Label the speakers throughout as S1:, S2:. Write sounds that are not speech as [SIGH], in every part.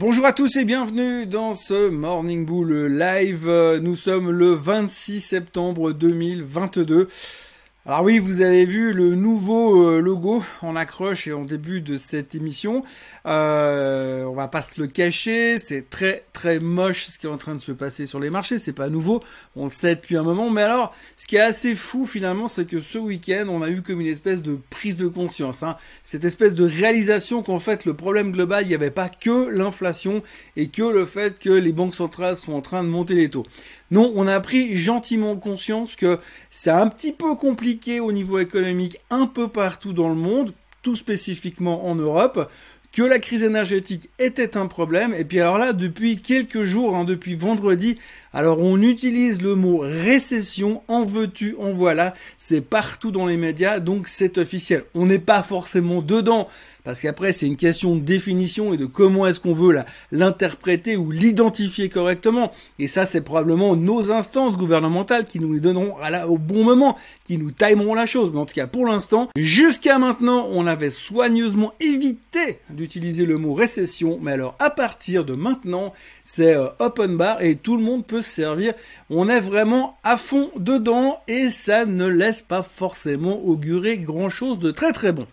S1: Bonjour à tous et bienvenue dans ce Morning Bull Live. Nous sommes le 26 septembre 2022. Alors oui, vous avez vu le nouveau euh, logo en accroche et en début de cette émission. Euh, on va pas se le cacher, c'est très très moche ce qui est en train de se passer sur les marchés. C'est pas nouveau, on le sait depuis un moment. Mais alors, ce qui est assez fou finalement, c'est que ce week-end, on a eu comme une espèce de prise de conscience, hein. cette espèce de réalisation qu'en fait le problème global, il n'y avait pas que l'inflation et que le fait que les banques centrales sont en train de monter les taux. Non, on a pris gentiment conscience que c'est un petit peu compliqué au niveau économique un peu partout dans le monde, tout spécifiquement en Europe, que la crise énergétique était un problème. Et puis alors là, depuis quelques jours, hein, depuis vendredi, alors on utilise le mot récession, en veux-tu, en voilà, c'est partout dans les médias, donc c'est officiel. On n'est pas forcément dedans, parce qu'après c'est une question de définition et de comment est-ce qu'on veut l'interpréter ou l'identifier correctement. Et ça c'est probablement nos instances gouvernementales qui nous les donneront au bon moment, qui nous timeront la chose. Mais en tout cas pour l'instant, jusqu'à maintenant, on avait soigneusement évité d'utiliser le mot récession, mais alors à partir de maintenant, c'est euh, open bar et tout le monde peut servir. On est vraiment à fond dedans et ça ne laisse pas forcément augurer grand chose de très très bon.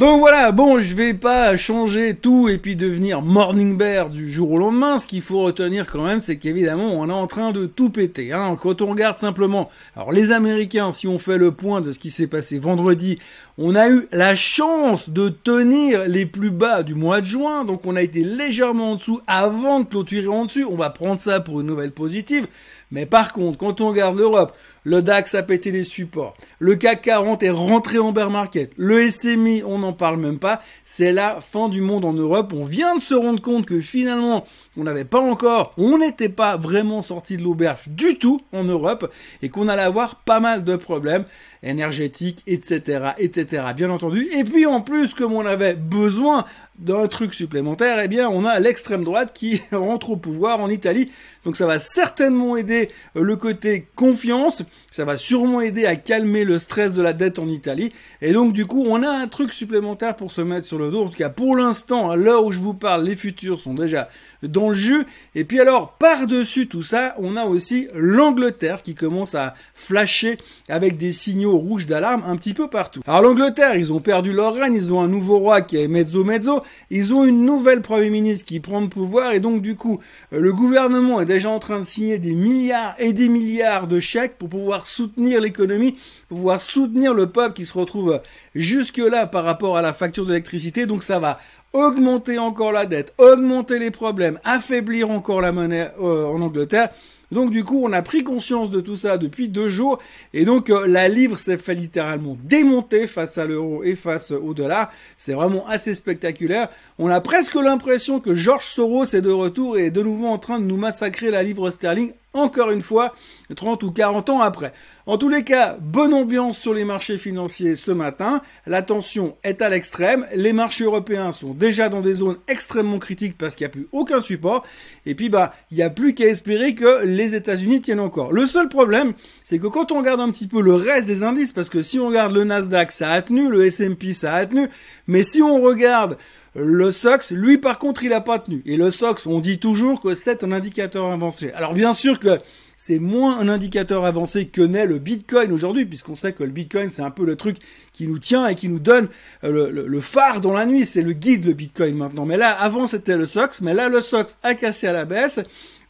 S1: Donc voilà, bon, je vais pas changer tout et puis devenir morning bear du jour au lendemain. Ce qu'il faut retenir quand même, c'est qu'évidemment, on est en train de tout péter. Hein. Quand on regarde simplement, alors les Américains, si on fait le point de ce qui s'est passé vendredi, on a eu la chance de tenir les plus bas du mois de juin, donc on a été légèrement en dessous avant de clôturer en dessus. On va prendre ça pour une nouvelle positive. Mais par contre, quand on regarde l'Europe, le DAX a pété les supports. Le CAC 40 est rentré en bear market. Le SMI, on n'en parle même pas. C'est la fin du monde en Europe. On vient de se rendre compte que finalement, on n'avait pas encore, on n'était pas vraiment sorti de l'auberge du tout en Europe et qu'on allait avoir pas mal de problèmes énergétiques, etc., etc., bien entendu. Et puis en plus, comme on avait besoin d'un truc supplémentaire, eh bien, on a l'extrême droite qui [LAUGHS] rentre au pouvoir en Italie. Donc ça va certainement aider le côté confiance ça va sûrement aider à calmer le stress de la dette en Italie. Et donc du coup, on a un truc supplémentaire pour se mettre sur le dos. En tout cas, pour l'instant, à l'heure où je vous parle, les futurs sont déjà dans le jus. Et puis alors, par-dessus tout ça, on a aussi l'Angleterre qui commence à flasher avec des signaux rouges d'alarme un petit peu partout. Alors l'Angleterre, ils ont perdu leur règne, ils ont un nouveau roi qui est mezzo mezzo, ils ont une nouvelle Premier ministre qui prend le pouvoir et donc du coup, le gouvernement est déjà en train de signer des milliards et des milliards de chèques pour pouvoir soutenir l'économie, pour pouvoir soutenir le peuple qui se retrouve jusque-là par rapport à la facture d'électricité. Donc ça va augmenter encore la dette, augmenter les problèmes, affaiblir encore la monnaie euh, en Angleterre. Donc du coup, on a pris conscience de tout ça depuis deux jours, et donc euh, la livre s'est fait littéralement démonter face à l'euro et face au dollar. C'est vraiment assez spectaculaire. On a presque l'impression que George Soros est de retour et est de nouveau en train de nous massacrer la livre sterling encore une fois, 30 ou 40 ans après. En tous les cas, bonne ambiance sur les marchés financiers ce matin. La tension est à l'extrême. Les marchés européens sont déjà dans des zones extrêmement critiques parce qu'il n'y a plus aucun support. Et puis, bah, il n'y a plus qu'à espérer que les États-Unis tiennent encore. Le seul problème, c'est que quand on regarde un petit peu le reste des indices, parce que si on regarde le Nasdaq, ça a tenu, le S&P, ça a tenu, mais si on regarde le SOX, lui par contre, il a pas tenu. Et le SOX, on dit toujours que c'est un indicateur avancé. Alors bien sûr que c'est moins un indicateur avancé que n'est le Bitcoin aujourd'hui, puisqu'on sait que le Bitcoin, c'est un peu le truc qui nous tient et qui nous donne euh, le, phare dans la nuit. C'est le guide, le Bitcoin maintenant. Mais là, avant, c'était le SOX. Mais là, le SOX a cassé à la baisse.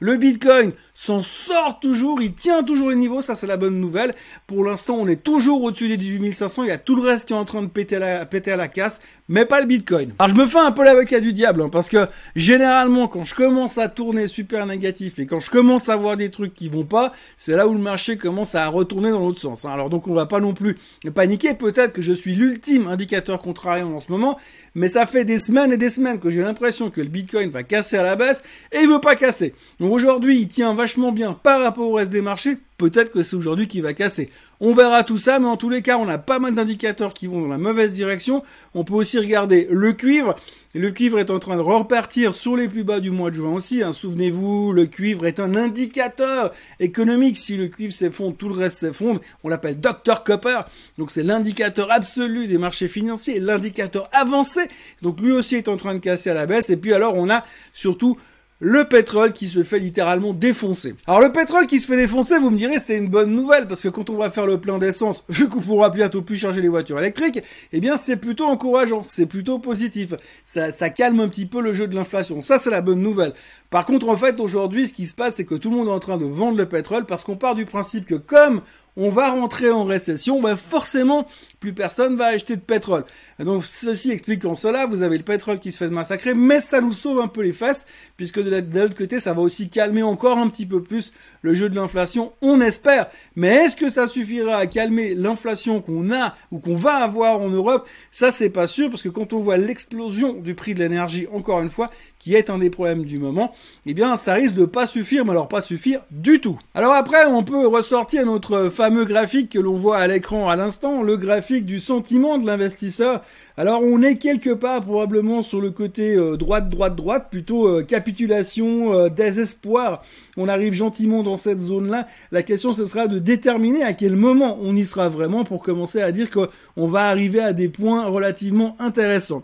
S1: Le Bitcoin s'en sort toujours, il tient toujours les niveaux, ça c'est la bonne nouvelle. Pour l'instant, on est toujours au-dessus des 18 500, il y a tout le reste qui est en train de péter, à la casse, mais pas le Bitcoin. Alors je me fais un peu l'avocat du diable, hein, parce que généralement quand je commence à tourner super négatif et quand je commence à voir des trucs qui vont pas, c'est là où le marché commence à retourner dans l'autre sens. Hein. Alors donc on va pas non plus paniquer, peut-être que je suis l'ultime indicateur contrariant en ce moment, mais ça fait des semaines et des semaines que j'ai l'impression que le Bitcoin va casser à la baisse et il veut pas casser. Aujourd'hui, il tient vachement bien par rapport au reste des marchés peut-être que c'est aujourd'hui qui va casser. On verra tout ça, mais en tous les cas, on a pas mal d'indicateurs qui vont dans la mauvaise direction. On peut aussi regarder le cuivre. Le cuivre est en train de repartir sur les plus bas du mois de juin aussi. Hein. Souvenez-vous, le cuivre est un indicateur économique. Si le cuivre s'effondre, tout le reste s'effondre. On l'appelle Dr Copper. Donc c'est l'indicateur absolu des marchés financiers, l'indicateur avancé. Donc lui aussi est en train de casser à la baisse. Et puis alors on a surtout le pétrole qui se fait littéralement défoncer. Alors le pétrole qui se fait défoncer, vous me direz, c'est une bonne nouvelle, parce que quand on va faire le plein d'essence, [LAUGHS] vu qu'on pourra bientôt plus charger les voitures électriques, eh bien c'est plutôt encourageant, c'est plutôt positif. Ça, calme un petit peu le jeu de l'inflation. Ça, c'est la bonne nouvelle. Par contre, en fait, aujourd'hui, ce qui se passe, c'est que tout le monde est en train de vendre le pétrole, parce qu'on part du principe que comme on va rentrer en récession, ben forcément, plus personne va acheter de pétrole. Donc, ceci explique en cela, vous avez le pétrole qui se fait massacrer, mais ça nous sauve un peu les fesses, puisque de l'autre côté, ça va aussi calmer encore un petit peu plus le jeu de l'inflation, on espère. Mais est-ce que ça suffira à calmer l'inflation qu'on a ou qu'on va avoir en Europe? Ça, c'est pas sûr, parce que quand on voit l'explosion du prix de l'énergie, encore une fois, qui est un des problèmes du moment, eh bien, ça risque de pas suffire, mais alors pas suffire du tout. Alors après, on peut ressortir notre fameux graphique que l'on voit à l'écran à l'instant, le graphique du sentiment de l'investisseur. Alors on est quelque part probablement sur le côté euh, droite, droite, droite, plutôt euh, capitulation, euh, désespoir. On arrive gentiment dans cette zone-là. La question ce sera de déterminer à quel moment on y sera vraiment pour commencer à dire qu'on va arriver à des points relativement intéressants.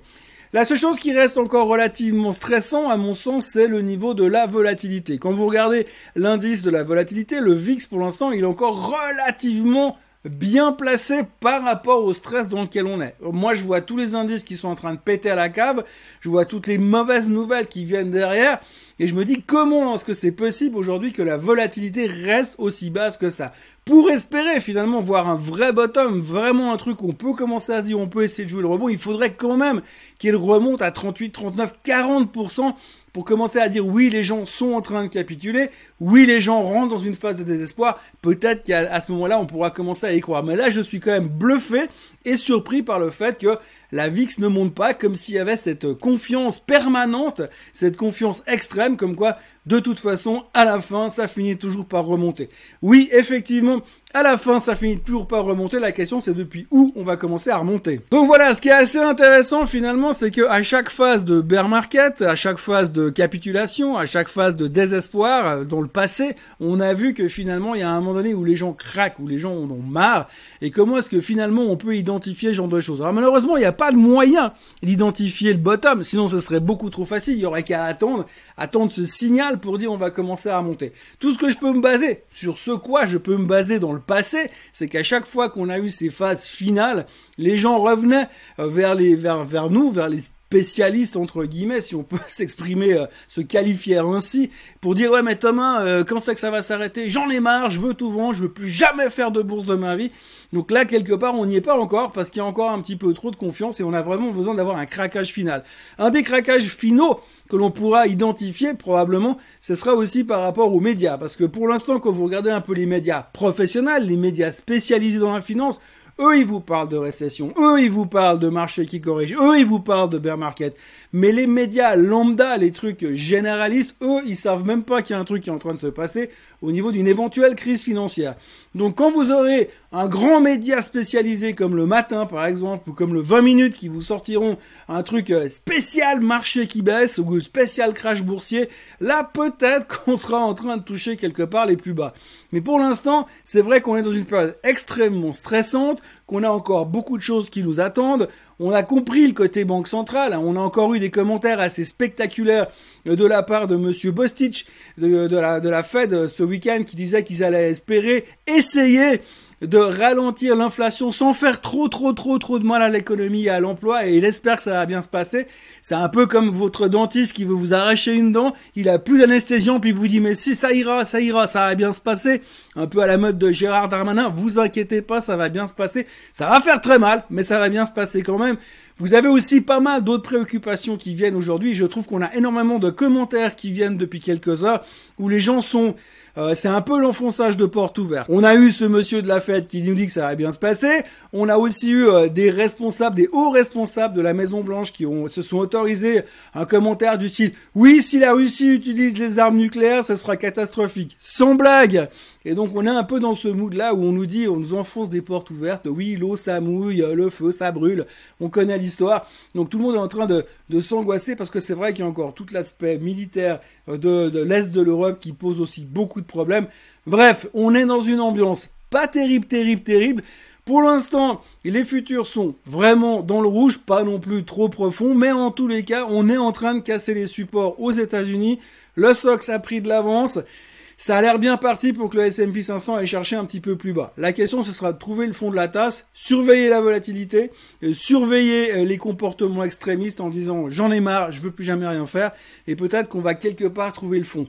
S1: La seule chose qui reste encore relativement stressant, à mon sens, c'est le niveau de la volatilité. Quand vous regardez l'indice de la volatilité, le VIX, pour l'instant, il est encore relativement bien placé par rapport au stress dans lequel on est. Moi, je vois tous les indices qui sont en train de péter à la cave, je vois toutes les mauvaises nouvelles qui viennent derrière, et je me dis comment est-ce que c'est possible aujourd'hui que la volatilité reste aussi basse que ça? Pour espérer finalement voir un vrai bottom, vraiment un truc où on peut commencer à se dire on peut essayer de jouer le rebond, il faudrait quand même qu'il remonte à 38, 39, 40% pour commencer à dire oui, les gens sont en train de capituler, oui, les gens rentrent dans une phase de désespoir, peut-être qu'à ce moment-là, on pourra commencer à y croire. Mais là, je suis quand même bluffé et surpris par le fait que la VIX ne monte pas comme s'il y avait cette confiance permanente, cette confiance extrême, comme quoi, de toute façon, à la fin, ça finit toujours par remonter. Oui, effectivement, à la fin, ça finit toujours par remonter. La question, c'est depuis où on va commencer à remonter. Donc voilà, ce qui est assez intéressant finalement, c'est que à chaque phase de bear market, à chaque phase de capitulation, à chaque phase de désespoir, euh, dans le passé, on a vu que finalement, il y a un moment donné où les gens craquent, où les gens en ont marre. Et comment est-ce que finalement on peut identifier ce genre de choses? Alors malheureusement, il n'y a pas de moyen d'identifier le bottom, sinon ce serait beaucoup trop facile. Il y aurait qu'à attendre, attendre ce signal pour dire on va commencer à remonter. Tout ce que je peux me baser, sur ce quoi je peux me baser dans le passé, c'est qu'à chaque fois qu'on a eu ces phases finales, les gens revenaient euh, vers les vers vers nous, vers les spécialistes entre guillemets, si on peut [LAUGHS] s'exprimer, euh, se qualifier ainsi, pour dire ouais mais Thomas, euh, quand c'est que ça va s'arrêter? J'en ai marre, je veux tout vendre, je veux plus jamais faire de bourse de ma vie. Donc là quelque part on n'y est pas encore parce qu'il y a encore un petit peu trop de confiance et on a vraiment besoin d'avoir un craquage final. Un des craquages finaux que l'on pourra identifier probablement, ce sera aussi par rapport aux médias parce que pour l'instant quand vous regardez un peu les médias professionnels, les médias spécialisés dans la finance, eux, ils vous parlent de récession. Eux, ils vous parlent de marché qui corrige. Eux, ils vous parlent de bear market. Mais les médias lambda, les trucs généralistes, eux, ils savent même pas qu'il y a un truc qui est en train de se passer au niveau d'une éventuelle crise financière. Donc, quand vous aurez un grand média spécialisé comme le matin, par exemple, ou comme le 20 minutes qui vous sortiront un truc euh, spécial marché qui baisse ou spécial crash boursier, là, peut-être [LAUGHS] qu'on sera en train de toucher quelque part les plus bas. Mais pour l'instant, c'est vrai qu'on est dans une période extrêmement stressante, qu'on a encore beaucoup de choses qui nous attendent. On a compris le côté banque centrale. Hein. On a encore eu des commentaires assez spectaculaires de la part de Monsieur Bostich de, la, de la Fed euh, ce week-end qui disait qu'ils allaient espérer essayer de ralentir l'inflation sans faire trop trop trop trop de mal à l'économie et à l'emploi et il espère que ça va bien se passer. C'est un peu comme votre dentiste qui veut vous arracher une dent, il a plus d'anesthésion puis vous dit mais si ça ira, ça ira, ça va bien se passer. Un peu à la mode de Gérard Darmanin, vous inquiétez pas, ça va bien se passer. Ça va faire très mal, mais ça va bien se passer quand même. Vous avez aussi pas mal d'autres préoccupations qui viennent aujourd'hui. Je trouve qu'on a énormément de commentaires qui viennent depuis quelques heures où les gens sont euh, c'est un peu l'enfonçage de porte ouverte. On a eu ce monsieur de la fête qui nous dit que ça va bien se passer. On a aussi eu euh, des responsables, des hauts responsables de la Maison Blanche qui ont, se sont autorisés un commentaire du style oui, si la Russie utilise les armes nucléaires, ça sera catastrophique. Sans blague. Et donc on est un peu dans ce mood là où on nous dit, on nous enfonce des portes ouvertes. Oui, l'eau ça mouille, le feu ça brûle. On connaît l'histoire. Donc tout le monde est en train de, s'angoisser parce que c'est vrai qu'il y a encore tout l'aspect militaire de, de l'est de l'Europe qui pose aussi beaucoup de problèmes. Bref, on est dans une ambiance pas terrible, terrible, terrible. Pour l'instant, les futurs sont vraiment dans le rouge, pas non plus trop profond, mais en tous les cas, on est en train de casser les supports aux États-Unis. Le SOX a pris de l'avance. Ça a l'air bien parti pour que le S&P 500 aille chercher un petit peu plus bas. La question, ce sera de trouver le fond de la tasse, surveiller la volatilité, euh, surveiller euh, les comportements extrémistes en disant j'en ai marre, je veux plus jamais rien faire, et peut-être qu'on va quelque part trouver le fond.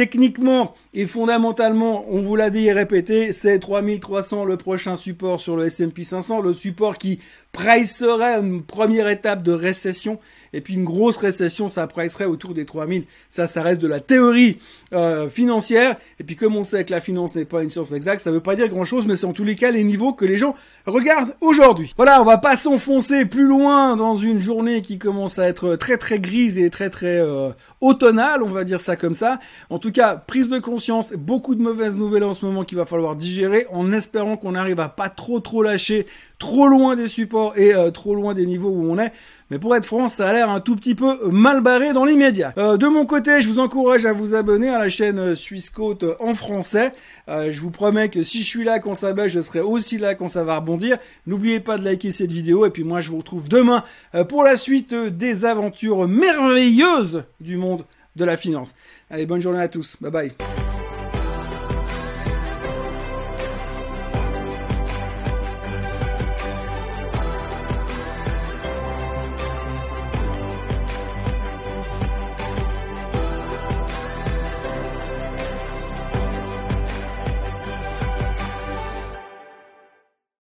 S1: Techniquement et fondamentalement, on vous l'a dit et répété, c'est 3300 le prochain support sur le S&P 500, le support qui pricerait une première étape de récession et puis une grosse récession, ça pricerait autour des 3000. Ça, ça reste de la théorie euh, financière. Et puis comme on sait que la finance n'est pas une science exacte, ça veut pas dire grand-chose, mais c'est en tous les cas les niveaux que les gens regardent aujourd'hui. Voilà, on va pas s'enfoncer plus loin dans une journée qui commence à être très très grise et très très euh, automnale, on va dire ça comme ça. En tout cas, prise de conscience, beaucoup de mauvaises nouvelles en ce moment qu'il va falloir digérer, en espérant qu'on arrive à pas trop trop lâcher, trop loin des supports et euh, trop loin des niveaux où on est. Mais pour être franc, ça a l'air un tout petit peu mal barré dans l'immédiat. Euh, de mon côté, je vous encourage à vous abonner à la chaîne euh, Suisse Côte en français. Je vous promets que si je suis là quand ça baisse, je serai aussi là quand ça va rebondir. N'oubliez pas de liker cette vidéo et puis moi je vous retrouve demain pour la suite des aventures merveilleuses du monde de la finance. Allez, bonne journée à tous. Bye bye.